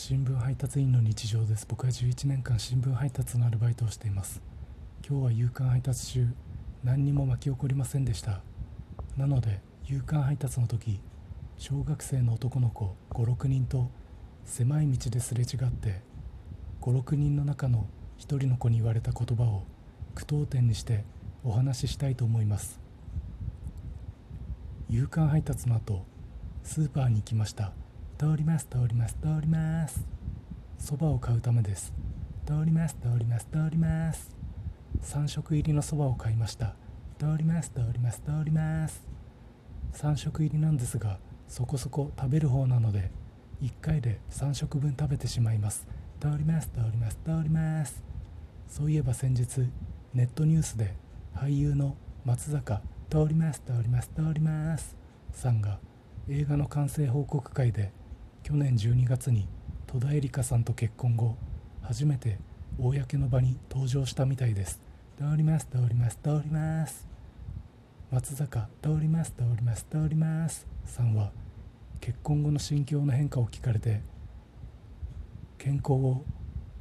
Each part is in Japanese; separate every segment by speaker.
Speaker 1: 新聞配達員の日常です。僕は11年間新聞配達のアルバイトをしています。今日は夕刊配達中。何にも巻き起こりませんでした。なので夕刊配達の時小学生の男の子56人と狭い道ですれ違って56人の中の1人の子に言われた言葉を句読点にしてお話ししたいと思います。夕刊配達の後スーパーに行きました。通ります通ります通ります。そばを買うためです。通ります通ります通ります。3食入りのそばを買いました。通ります通ります通ります。3食入りなんですがそこそこ食べる方なので1回で3食分食べてしまいます。通ります通ります通ります。そういえば先日ネットニュースで俳優の松坂通ります通ります通りますさんが映画の完成報告会で去年12月に戸田恵梨香さんと結婚後初めて公の場に登場したみたいです。通ります通ります通ります。松坂通ります通ります通ります。さんは結婚後の心境の変化を聞かれて健康を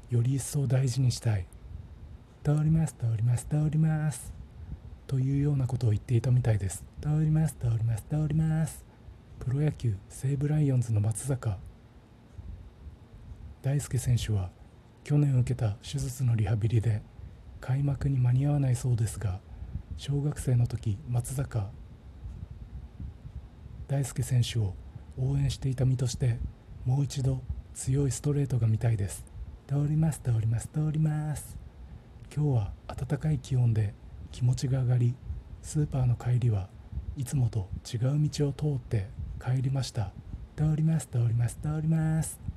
Speaker 1: より一層大事にしたい。通ります通ります通ります。というようなことを言っていたみたいです。通ります通ります通ります。プロ野球西武ライオンズの松坂。大輔選手は去年受けた手術のリハビリで開幕に間に合わないそうですが小学生の時松坂。大輔選手を応援していた身としてもう一度強いストレートが見たいです。通ります通ります通ります。今日は暖かい気温で気持ちが上がりスーパーの帰りはいつもと違う道を通って帰りました。通ります通ります通ります。